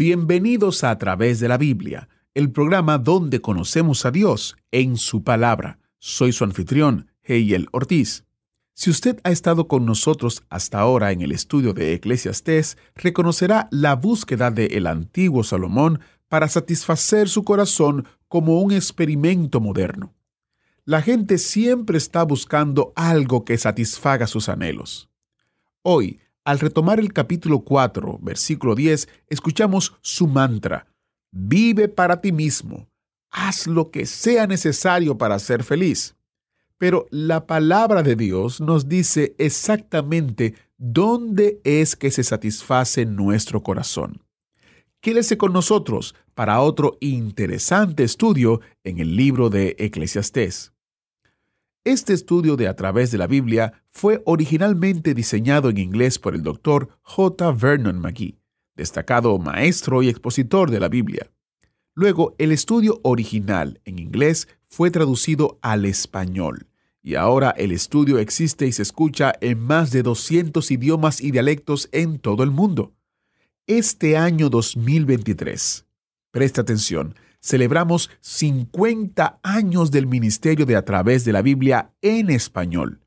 Bienvenidos a A través de la Biblia, el programa donde conocemos a Dios en su palabra. Soy su anfitrión, Heiel Ortiz. Si usted ha estado con nosotros hasta ahora en el estudio de Eclesiastés, reconocerá la búsqueda de el antiguo Salomón para satisfacer su corazón como un experimento moderno. La gente siempre está buscando algo que satisfaga sus anhelos. Hoy, al retomar el capítulo 4, versículo 10, escuchamos su mantra, vive para ti mismo, haz lo que sea necesario para ser feliz. Pero la palabra de Dios nos dice exactamente dónde es que se satisface nuestro corazón. Quédese con nosotros para otro interesante estudio en el libro de Eclesiastés. Este estudio de A través de la Biblia fue originalmente diseñado en inglés por el doctor J. Vernon McGee, destacado maestro y expositor de la Biblia. Luego, el estudio original en inglés fue traducido al español, y ahora el estudio existe y se escucha en más de 200 idiomas y dialectos en todo el mundo. Este año 2023, presta atención, celebramos 50 años del ministerio de A través de la Biblia en español.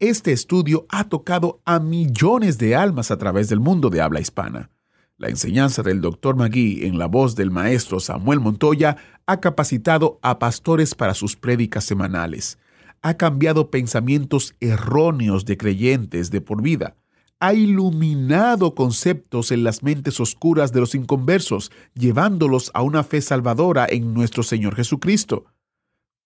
Este estudio ha tocado a millones de almas a través del mundo de habla hispana. La enseñanza del Dr. Magui en la voz del maestro Samuel Montoya ha capacitado a pastores para sus prédicas semanales. Ha cambiado pensamientos erróneos de creyentes de por vida ha iluminado conceptos en las mentes oscuras de los inconversos, llevándolos a una fe salvadora en nuestro Señor Jesucristo.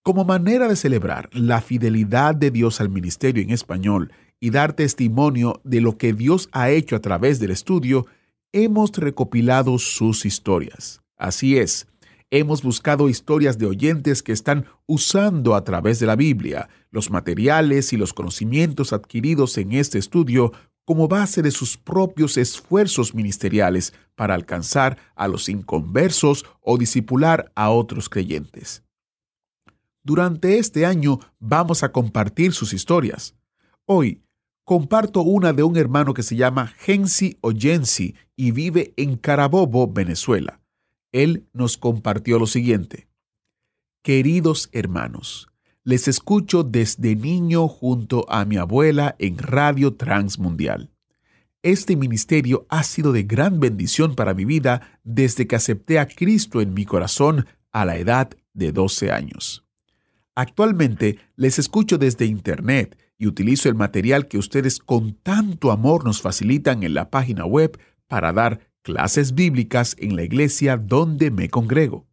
Como manera de celebrar la fidelidad de Dios al ministerio en español y dar testimonio de lo que Dios ha hecho a través del estudio, hemos recopilado sus historias. Así es, hemos buscado historias de oyentes que están usando a través de la Biblia los materiales y los conocimientos adquiridos en este estudio como base de sus propios esfuerzos ministeriales para alcanzar a los inconversos o disipular a otros creyentes. Durante este año vamos a compartir sus historias. Hoy comparto una de un hermano que se llama Gensi Oyensi y vive en Carabobo, Venezuela. Él nos compartió lo siguiente. Queridos hermanos, les escucho desde niño junto a mi abuela en Radio Transmundial. Este ministerio ha sido de gran bendición para mi vida desde que acepté a Cristo en mi corazón a la edad de 12 años. Actualmente les escucho desde Internet y utilizo el material que ustedes con tanto amor nos facilitan en la página web para dar clases bíblicas en la iglesia donde me congrego.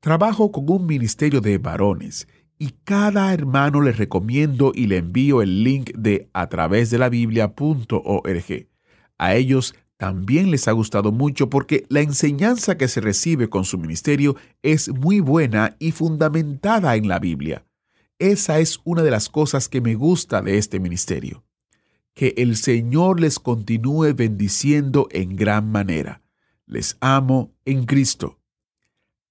Trabajo con un ministerio de varones y cada hermano le recomiendo y le envío el link de a través de la biblia.org. A ellos también les ha gustado mucho porque la enseñanza que se recibe con su ministerio es muy buena y fundamentada en la Biblia. Esa es una de las cosas que me gusta de este ministerio. Que el Señor les continúe bendiciendo en gran manera. Les amo en Cristo.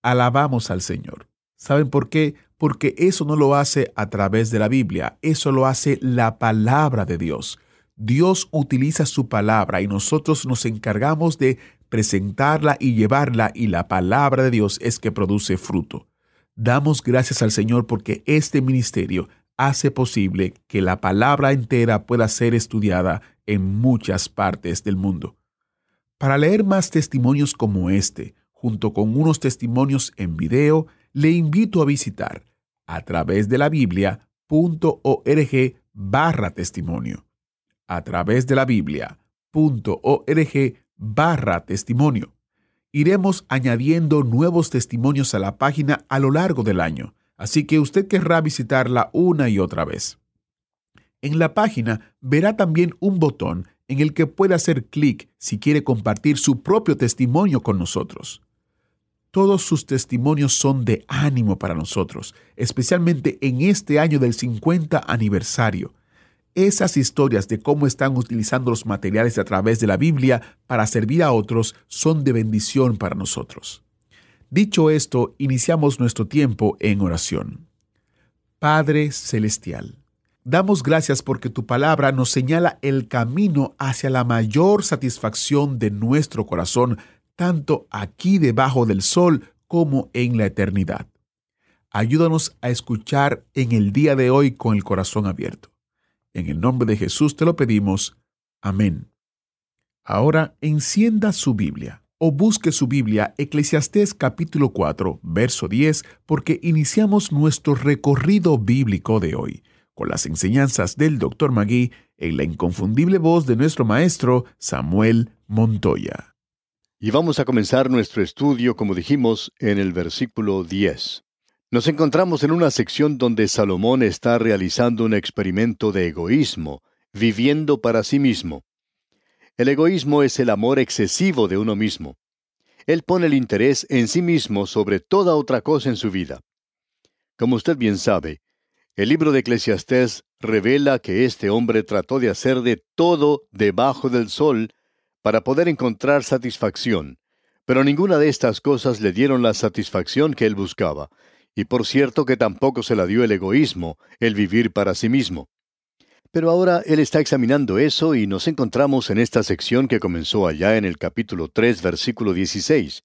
Alabamos al Señor. ¿Saben por qué? Porque eso no lo hace a través de la Biblia, eso lo hace la palabra de Dios. Dios utiliza su palabra y nosotros nos encargamos de presentarla y llevarla y la palabra de Dios es que produce fruto. Damos gracias al Señor porque este ministerio hace posible que la palabra entera pueda ser estudiada en muchas partes del mundo. Para leer más testimonios como este, junto con unos testimonios en video, le invito a visitar a través de la biblia.org barra testimonio. A través de la biblia.org barra testimonio. Iremos añadiendo nuevos testimonios a la página a lo largo del año, así que usted querrá visitarla una y otra vez. En la página verá también un botón en el que puede hacer clic si quiere compartir su propio testimonio con nosotros. Todos sus testimonios son de ánimo para nosotros, especialmente en este año del 50 aniversario. Esas historias de cómo están utilizando los materiales a través de la Biblia para servir a otros son de bendición para nosotros. Dicho esto, iniciamos nuestro tiempo en oración. Padre Celestial, damos gracias porque tu palabra nos señala el camino hacia la mayor satisfacción de nuestro corazón, tanto aquí debajo del sol como en la eternidad. Ayúdanos a escuchar en el día de hoy con el corazón abierto. En el nombre de Jesús te lo pedimos. Amén. Ahora encienda su Biblia o busque su Biblia, Eclesiastés capítulo 4, verso 10, porque iniciamos nuestro recorrido bíblico de hoy, con las enseñanzas del Dr. Magui en la inconfundible voz de nuestro maestro Samuel Montoya. Y vamos a comenzar nuestro estudio, como dijimos, en el versículo 10. Nos encontramos en una sección donde Salomón está realizando un experimento de egoísmo, viviendo para sí mismo. El egoísmo es el amor excesivo de uno mismo. Él pone el interés en sí mismo sobre toda otra cosa en su vida. Como usted bien sabe, el libro de Eclesiastés revela que este hombre trató de hacer de todo debajo del sol para poder encontrar satisfacción, pero ninguna de estas cosas le dieron la satisfacción que él buscaba, y por cierto que tampoco se la dio el egoísmo, el vivir para sí mismo. Pero ahora él está examinando eso y nos encontramos en esta sección que comenzó allá en el capítulo 3, versículo 16.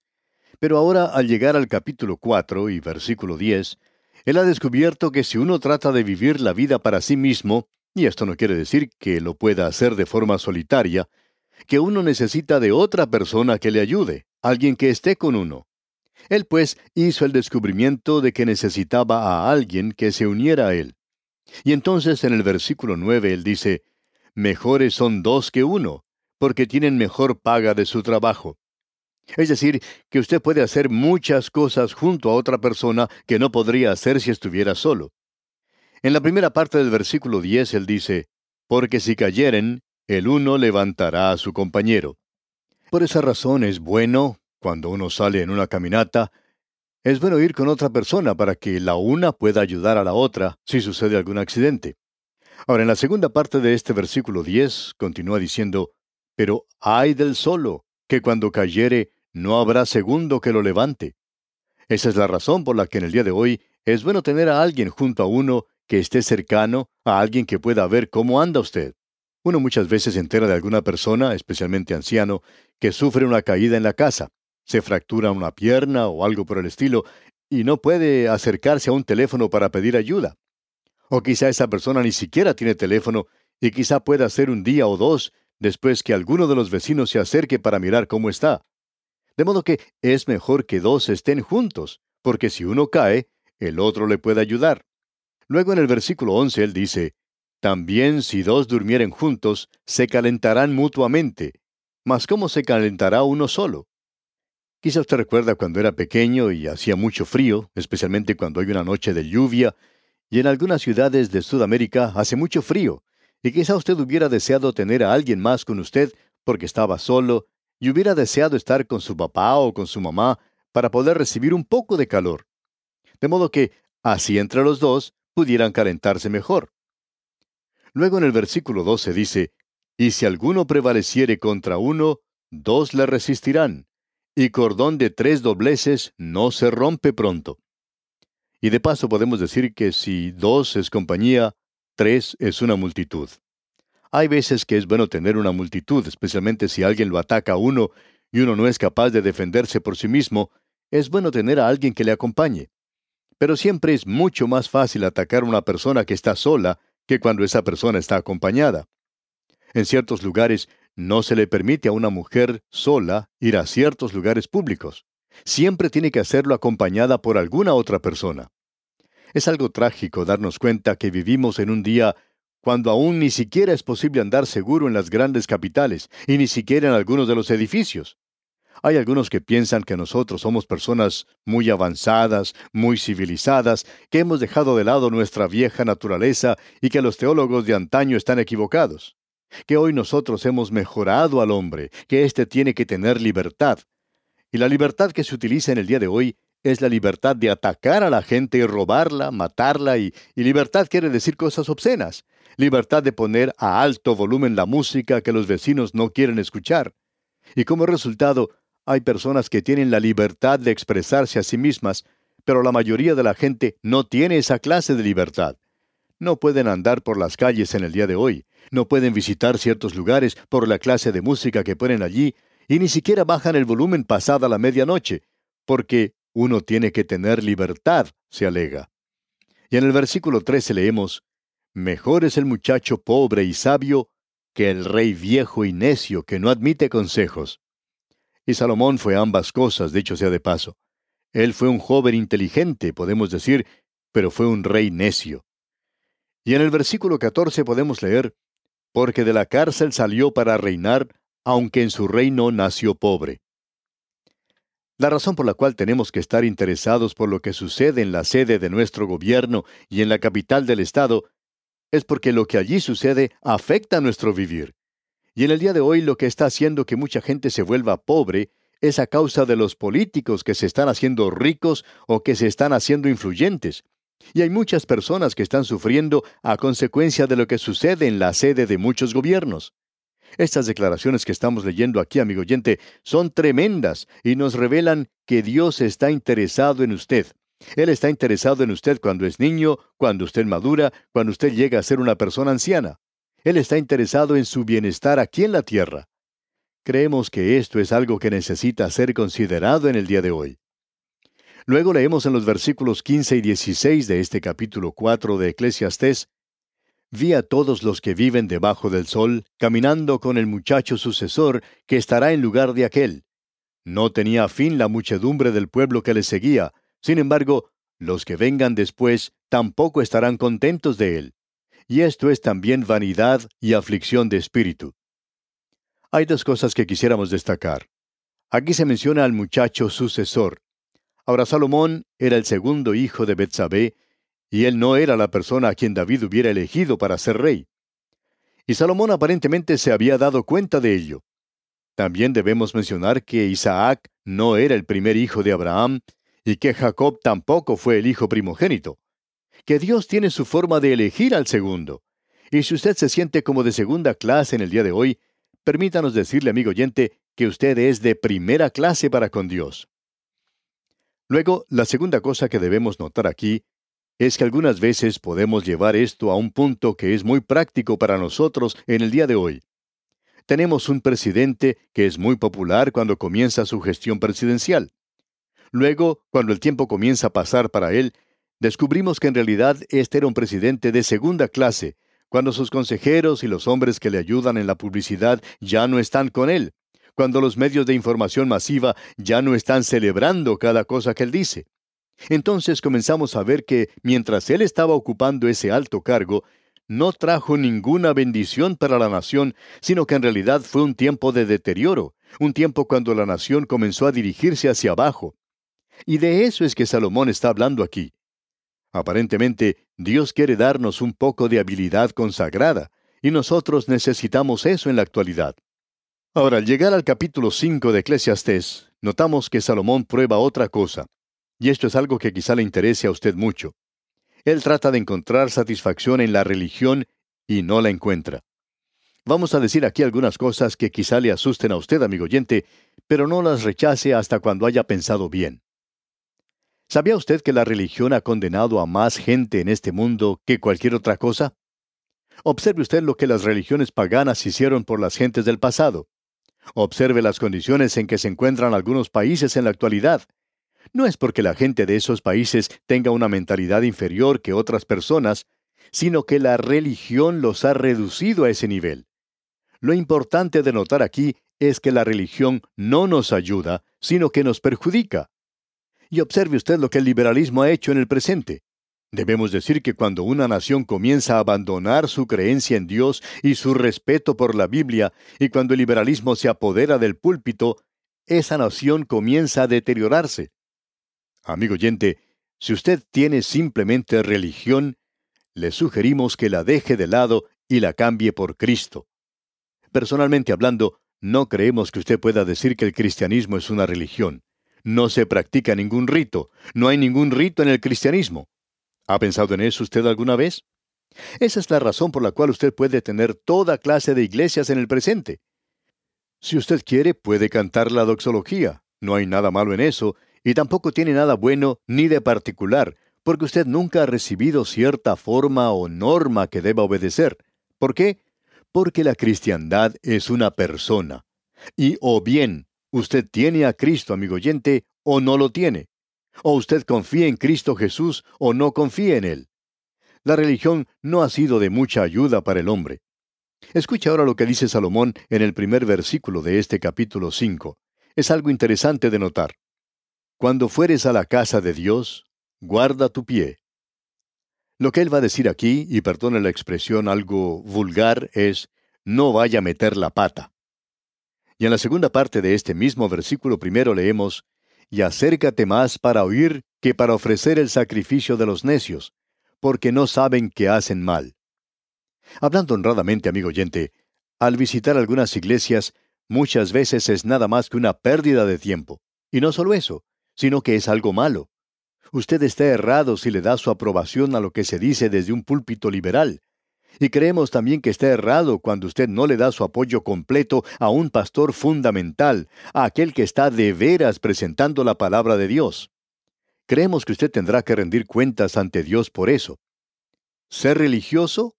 Pero ahora al llegar al capítulo 4 y versículo 10, él ha descubierto que si uno trata de vivir la vida para sí mismo, y esto no quiere decir que lo pueda hacer de forma solitaria, que uno necesita de otra persona que le ayude, alguien que esté con uno. Él pues hizo el descubrimiento de que necesitaba a alguien que se uniera a él. Y entonces en el versículo 9 él dice, Mejores son dos que uno, porque tienen mejor paga de su trabajo. Es decir, que usted puede hacer muchas cosas junto a otra persona que no podría hacer si estuviera solo. En la primera parte del versículo 10 él dice, Porque si cayeren, el uno levantará a su compañero. Por esa razón es bueno, cuando uno sale en una caminata, es bueno ir con otra persona para que la una pueda ayudar a la otra si sucede algún accidente. Ahora, en la segunda parte de este versículo 10 continúa diciendo, Pero ay del solo, que cuando cayere no habrá segundo que lo levante. Esa es la razón por la que en el día de hoy es bueno tener a alguien junto a uno que esté cercano, a alguien que pueda ver cómo anda usted. Uno muchas veces se entera de alguna persona, especialmente anciano, que sufre una caída en la casa se fractura una pierna o algo por el estilo, y no puede acercarse a un teléfono para pedir ayuda. O quizá esa persona ni siquiera tiene teléfono y quizá pueda ser un día o dos después que alguno de los vecinos se acerque para mirar cómo está. De modo que es mejor que dos estén juntos, porque si uno cae, el otro le puede ayudar. Luego en el versículo 11 él dice, También si dos durmieren juntos, se calentarán mutuamente. Mas ¿cómo se calentará uno solo? Quizá usted recuerda cuando era pequeño y hacía mucho frío, especialmente cuando hay una noche de lluvia, y en algunas ciudades de Sudamérica hace mucho frío, y quizá usted hubiera deseado tener a alguien más con usted porque estaba solo, y hubiera deseado estar con su papá o con su mamá para poder recibir un poco de calor. De modo que, así entre los dos, pudieran calentarse mejor. Luego en el versículo 12 dice, Y si alguno prevaleciere contra uno, dos le resistirán y cordón de tres dobleces no se rompe pronto. Y de paso podemos decir que si dos es compañía, tres es una multitud. Hay veces que es bueno tener una multitud, especialmente si alguien lo ataca a uno y uno no es capaz de defenderse por sí mismo, es bueno tener a alguien que le acompañe. Pero siempre es mucho más fácil atacar a una persona que está sola que cuando esa persona está acompañada. En ciertos lugares no se le permite a una mujer sola ir a ciertos lugares públicos. Siempre tiene que hacerlo acompañada por alguna otra persona. Es algo trágico darnos cuenta que vivimos en un día cuando aún ni siquiera es posible andar seguro en las grandes capitales y ni siquiera en algunos de los edificios. Hay algunos que piensan que nosotros somos personas muy avanzadas, muy civilizadas, que hemos dejado de lado nuestra vieja naturaleza y que los teólogos de antaño están equivocados. que hoy nosotros hemos mejorado al hombre, que éste tiene que tener libertad. Y la libertad que se utiliza en el día de hoy es la libertad de atacar a la gente y robarla, matarla, y, y libertad quiere decir cosas obscenas. Libertad de poner a alto volumen la música que los vecinos no quieren escuchar. Y como resultado, hay personas que tienen la libertad de expresarse a sí mismas, pero la mayoría de la gente no tiene esa clase de libertad. No pueden andar por las calles en el día de hoy, no pueden visitar ciertos lugares por la clase de música que ponen allí, y ni siquiera bajan el volumen pasada la medianoche, porque uno tiene que tener libertad, se alega. Y en el versículo 13 leemos, Mejor es el muchacho pobre y sabio que el rey viejo y necio que no admite consejos. Y Salomón fue ambas cosas, dicho sea de paso. Él fue un joven inteligente, podemos decir, pero fue un rey necio. Y en el versículo 14 podemos leer, Porque de la cárcel salió para reinar, aunque en su reino nació pobre. La razón por la cual tenemos que estar interesados por lo que sucede en la sede de nuestro gobierno y en la capital del Estado es porque lo que allí sucede afecta nuestro vivir. Y en el día de hoy lo que está haciendo que mucha gente se vuelva pobre es a causa de los políticos que se están haciendo ricos o que se están haciendo influyentes. Y hay muchas personas que están sufriendo a consecuencia de lo que sucede en la sede de muchos gobiernos. Estas declaraciones que estamos leyendo aquí, amigo oyente, son tremendas y nos revelan que Dios está interesado en usted. Él está interesado en usted cuando es niño, cuando usted madura, cuando usted llega a ser una persona anciana. Él está interesado en su bienestar aquí en la tierra. Creemos que esto es algo que necesita ser considerado en el día de hoy. Luego leemos en los versículos 15 y 16 de este capítulo 4 de Eclesiastés, Vi a todos los que viven debajo del sol, caminando con el muchacho sucesor, que estará en lugar de aquel. No tenía fin la muchedumbre del pueblo que le seguía, sin embargo, los que vengan después tampoco estarán contentos de él. Y esto es también vanidad y aflicción de espíritu. Hay dos cosas que quisiéramos destacar. Aquí se menciona al muchacho sucesor. Ahora Salomón era el segundo hijo de Betsabé, y él no era la persona a quien David hubiera elegido para ser rey. Y Salomón aparentemente se había dado cuenta de ello. También debemos mencionar que Isaac no era el primer hijo de Abraham y que Jacob tampoco fue el hijo primogénito. Que Dios tiene su forma de elegir al segundo. Y si usted se siente como de segunda clase en el día de hoy, permítanos decirle, amigo oyente, que usted es de primera clase para con Dios. Luego, la segunda cosa que debemos notar aquí es que algunas veces podemos llevar esto a un punto que es muy práctico para nosotros en el día de hoy. Tenemos un presidente que es muy popular cuando comienza su gestión presidencial. Luego, cuando el tiempo comienza a pasar para él, descubrimos que en realidad este era un presidente de segunda clase, cuando sus consejeros y los hombres que le ayudan en la publicidad ya no están con él, cuando los medios de información masiva ya no están celebrando cada cosa que él dice. Entonces comenzamos a ver que mientras él estaba ocupando ese alto cargo, no trajo ninguna bendición para la nación, sino que en realidad fue un tiempo de deterioro, un tiempo cuando la nación comenzó a dirigirse hacia abajo. Y de eso es que Salomón está hablando aquí. Aparentemente, Dios quiere darnos un poco de habilidad consagrada, y nosotros necesitamos eso en la actualidad. Ahora, al llegar al capítulo 5 de Eclesiastés, notamos que Salomón prueba otra cosa. Y esto es algo que quizá le interese a usted mucho. Él trata de encontrar satisfacción en la religión y no la encuentra. Vamos a decir aquí algunas cosas que quizá le asusten a usted, amigo oyente, pero no las rechace hasta cuando haya pensado bien. ¿Sabía usted que la religión ha condenado a más gente en este mundo que cualquier otra cosa? Observe usted lo que las religiones paganas hicieron por las gentes del pasado. Observe las condiciones en que se encuentran algunos países en la actualidad. No es porque la gente de esos países tenga una mentalidad inferior que otras personas, sino que la religión los ha reducido a ese nivel. Lo importante de notar aquí es que la religión no nos ayuda, sino que nos perjudica. Y observe usted lo que el liberalismo ha hecho en el presente. Debemos decir que cuando una nación comienza a abandonar su creencia en Dios y su respeto por la Biblia, y cuando el liberalismo se apodera del púlpito, esa nación comienza a deteriorarse. Amigo oyente, si usted tiene simplemente religión, le sugerimos que la deje de lado y la cambie por Cristo. Personalmente hablando, no creemos que usted pueda decir que el cristianismo es una religión. No se practica ningún rito. No hay ningún rito en el cristianismo. ¿Ha pensado en eso usted alguna vez? Esa es la razón por la cual usted puede tener toda clase de iglesias en el presente. Si usted quiere, puede cantar la doxología. No hay nada malo en eso, y tampoco tiene nada bueno ni de particular, porque usted nunca ha recibido cierta forma o norma que deba obedecer. ¿Por qué? Porque la cristiandad es una persona. Y o bien usted tiene a Cristo, amigo oyente, o no lo tiene. O usted confía en Cristo Jesús o no confía en Él. La religión no ha sido de mucha ayuda para el hombre. Escucha ahora lo que dice Salomón en el primer versículo de este capítulo 5. Es algo interesante de notar. Cuando fueres a la casa de Dios, guarda tu pie. Lo que él va a decir aquí, y perdone la expresión algo vulgar, es, no vaya a meter la pata. Y en la segunda parte de este mismo versículo primero leemos, y acércate más para oír que para ofrecer el sacrificio de los necios, porque no saben que hacen mal. Hablando honradamente, amigo oyente, al visitar algunas iglesias, muchas veces es nada más que una pérdida de tiempo. Y no solo eso, sino que es algo malo. Usted está errado si le da su aprobación a lo que se dice desde un púlpito liberal. Y creemos también que está errado cuando usted no le da su apoyo completo a un pastor fundamental, a aquel que está de veras presentando la palabra de Dios. Creemos que usted tendrá que rendir cuentas ante Dios por eso. ¿Ser religioso?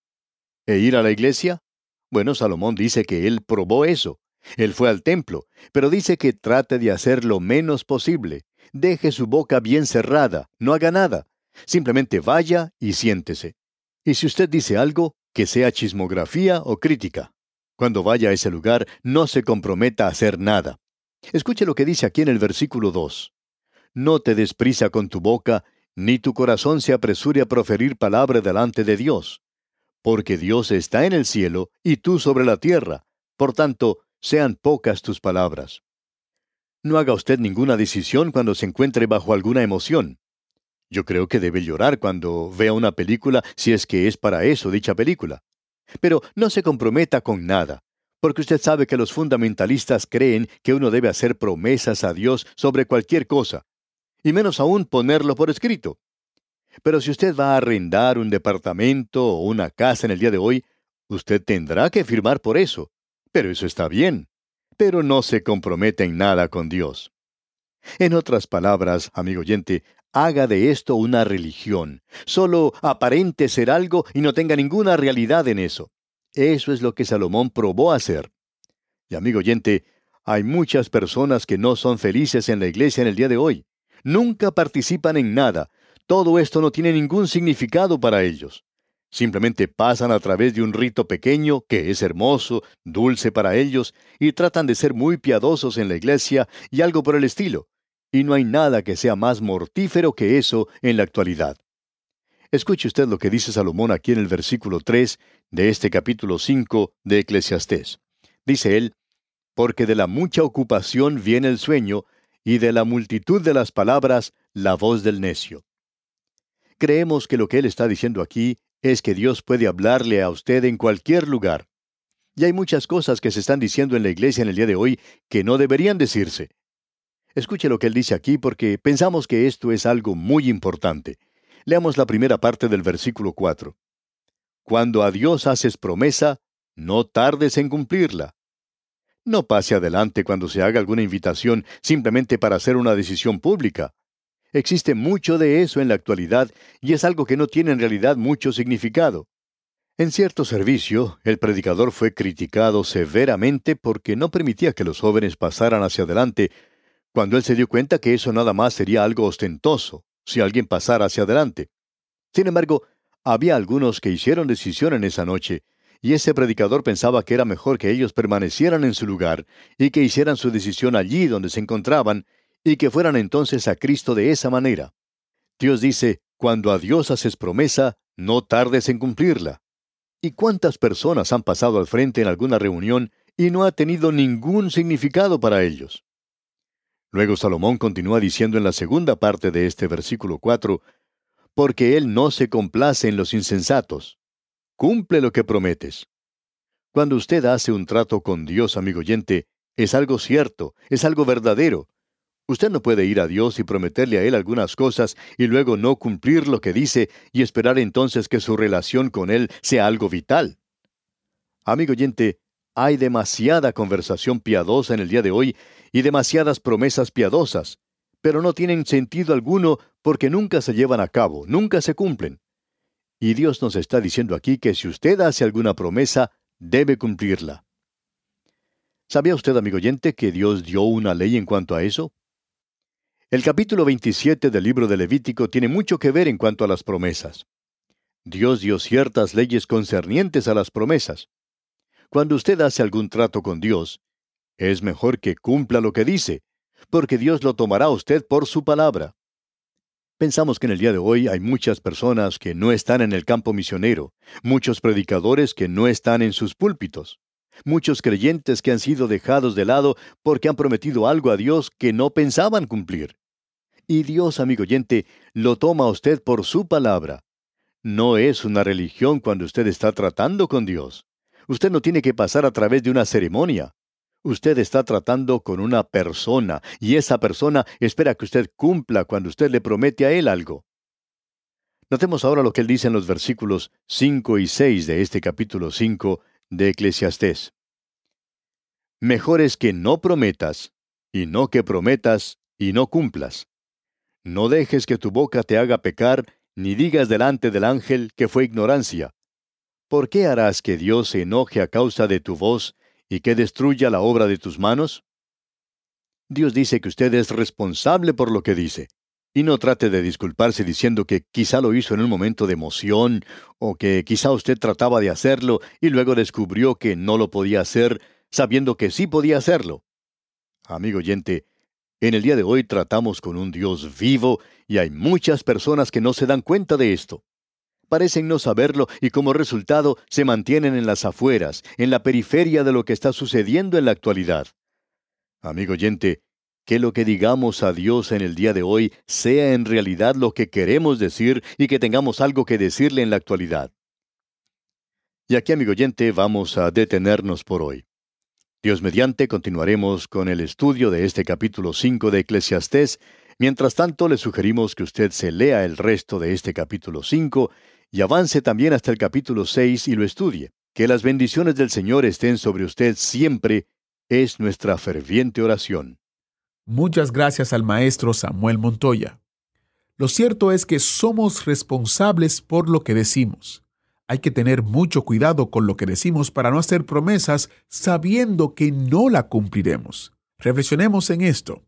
¿E ir a la iglesia? Bueno, Salomón dice que él probó eso. Él fue al templo, pero dice que trate de hacer lo menos posible, deje su boca bien cerrada, no haga nada. Simplemente vaya y siéntese. Y si usted dice algo, que sea chismografía o crítica. Cuando vaya a ese lugar, no se comprometa a hacer nada. Escuche lo que dice aquí en el versículo 2. No te desprisa con tu boca, ni tu corazón se apresure a proferir palabra delante de Dios. Porque Dios está en el cielo y tú sobre la tierra. Por tanto, sean pocas tus palabras. No haga usted ninguna decisión cuando se encuentre bajo alguna emoción. Yo creo que debe llorar cuando vea una película si es que es para eso dicha película. Pero no se comprometa con nada, porque usted sabe que los fundamentalistas creen que uno debe hacer promesas a Dios sobre cualquier cosa, y menos aún ponerlo por escrito. Pero si usted va a arrendar un departamento o una casa en el día de hoy, usted tendrá que firmar por eso. Pero eso está bien pero no se compromete en nada con Dios. En otras palabras, amigo oyente, haga de esto una religión. Solo aparente ser algo y no tenga ninguna realidad en eso. Eso es lo que Salomón probó hacer. Y amigo oyente, hay muchas personas que no son felices en la iglesia en el día de hoy. Nunca participan en nada. Todo esto no tiene ningún significado para ellos. Simplemente pasan a través de un rito pequeño que es hermoso, dulce para ellos, y tratan de ser muy piadosos en la iglesia y algo por el estilo. Y no hay nada que sea más mortífero que eso en la actualidad. Escuche usted lo que dice Salomón aquí en el versículo 3 de este capítulo 5 de Eclesiastés. Dice él, Porque de la mucha ocupación viene el sueño, y de la multitud de las palabras la voz del necio. Creemos que lo que él está diciendo aquí es que Dios puede hablarle a usted en cualquier lugar. Y hay muchas cosas que se están diciendo en la iglesia en el día de hoy que no deberían decirse. Escuche lo que él dice aquí porque pensamos que esto es algo muy importante. Leamos la primera parte del versículo 4. Cuando a Dios haces promesa, no tardes en cumplirla. No pase adelante cuando se haga alguna invitación simplemente para hacer una decisión pública. Existe mucho de eso en la actualidad y es algo que no tiene en realidad mucho significado. En cierto servicio, el predicador fue criticado severamente porque no permitía que los jóvenes pasaran hacia adelante, cuando él se dio cuenta que eso nada más sería algo ostentoso, si alguien pasara hacia adelante. Sin embargo, había algunos que hicieron decisión en esa noche, y ese predicador pensaba que era mejor que ellos permanecieran en su lugar y que hicieran su decisión allí donde se encontraban, y que fueran entonces a Cristo de esa manera. Dios dice, cuando a Dios haces promesa, no tardes en cumplirla. ¿Y cuántas personas han pasado al frente en alguna reunión y no ha tenido ningún significado para ellos? Luego Salomón continúa diciendo en la segunda parte de este versículo 4, porque Él no se complace en los insensatos. Cumple lo que prometes. Cuando usted hace un trato con Dios, amigo oyente, es algo cierto, es algo verdadero. Usted no puede ir a Dios y prometerle a Él algunas cosas y luego no cumplir lo que dice y esperar entonces que su relación con Él sea algo vital. Amigo oyente, hay demasiada conversación piadosa en el día de hoy y demasiadas promesas piadosas, pero no tienen sentido alguno porque nunca se llevan a cabo, nunca se cumplen. Y Dios nos está diciendo aquí que si usted hace alguna promesa, debe cumplirla. ¿Sabía usted, amigo oyente, que Dios dio una ley en cuanto a eso? El capítulo 27 del libro de Levítico tiene mucho que ver en cuanto a las promesas. Dios dio ciertas leyes concernientes a las promesas. Cuando usted hace algún trato con Dios, es mejor que cumpla lo que dice, porque Dios lo tomará a usted por su palabra. Pensamos que en el día de hoy hay muchas personas que no están en el campo misionero, muchos predicadores que no están en sus púlpitos, muchos creyentes que han sido dejados de lado porque han prometido algo a Dios que no pensaban cumplir. Y Dios, amigo oyente, lo toma a usted por su palabra. No es una religión cuando usted está tratando con Dios. Usted no tiene que pasar a través de una ceremonia. Usted está tratando con una persona y esa persona espera que usted cumpla cuando usted le promete a él algo. Notemos ahora lo que él dice en los versículos 5 y 6 de este capítulo 5 de Eclesiastés. Mejor es que no prometas, y no que prometas y no cumplas. No dejes que tu boca te haga pecar, ni digas delante del ángel que fue ignorancia, ¿Por qué harás que Dios se enoje a causa de tu voz y que destruya la obra de tus manos? Dios dice que usted es responsable por lo que dice. Y no trate de disculparse diciendo que quizá lo hizo en un momento de emoción, o que quizá usted trataba de hacerlo y luego descubrió que no lo podía hacer, sabiendo que sí podía hacerlo. Amigo oyente, en el día de hoy tratamos con un Dios vivo y hay muchas personas que no se dan cuenta de esto parecen no saberlo y como resultado se mantienen en las afueras, en la periferia de lo que está sucediendo en la actualidad. Amigo oyente, que lo que digamos a Dios en el día de hoy sea en realidad lo que queremos decir y que tengamos algo que decirle en la actualidad. Y aquí, amigo oyente, vamos a detenernos por hoy. Dios mediante continuaremos con el estudio de este capítulo 5 de Eclesiastés. Mientras tanto, le sugerimos que usted se lea el resto de este capítulo 5 y avance también hasta el capítulo 6 y lo estudie. Que las bendiciones del Señor estén sobre usted siempre es nuestra ferviente oración. Muchas gracias al maestro Samuel Montoya. Lo cierto es que somos responsables por lo que decimos. Hay que tener mucho cuidado con lo que decimos para no hacer promesas sabiendo que no la cumpliremos. Reflexionemos en esto.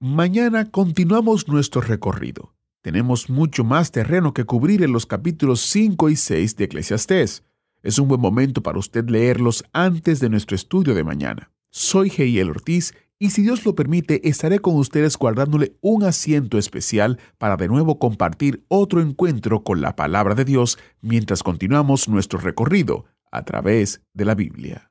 Mañana continuamos nuestro recorrido. Tenemos mucho más terreno que cubrir en los capítulos 5 y 6 de Eclesiastés. Es un buen momento para usted leerlos antes de nuestro estudio de mañana. Soy Heiel Ortiz y si Dios lo permite estaré con ustedes guardándole un asiento especial para de nuevo compartir otro encuentro con la palabra de Dios mientras continuamos nuestro recorrido a través de la Biblia.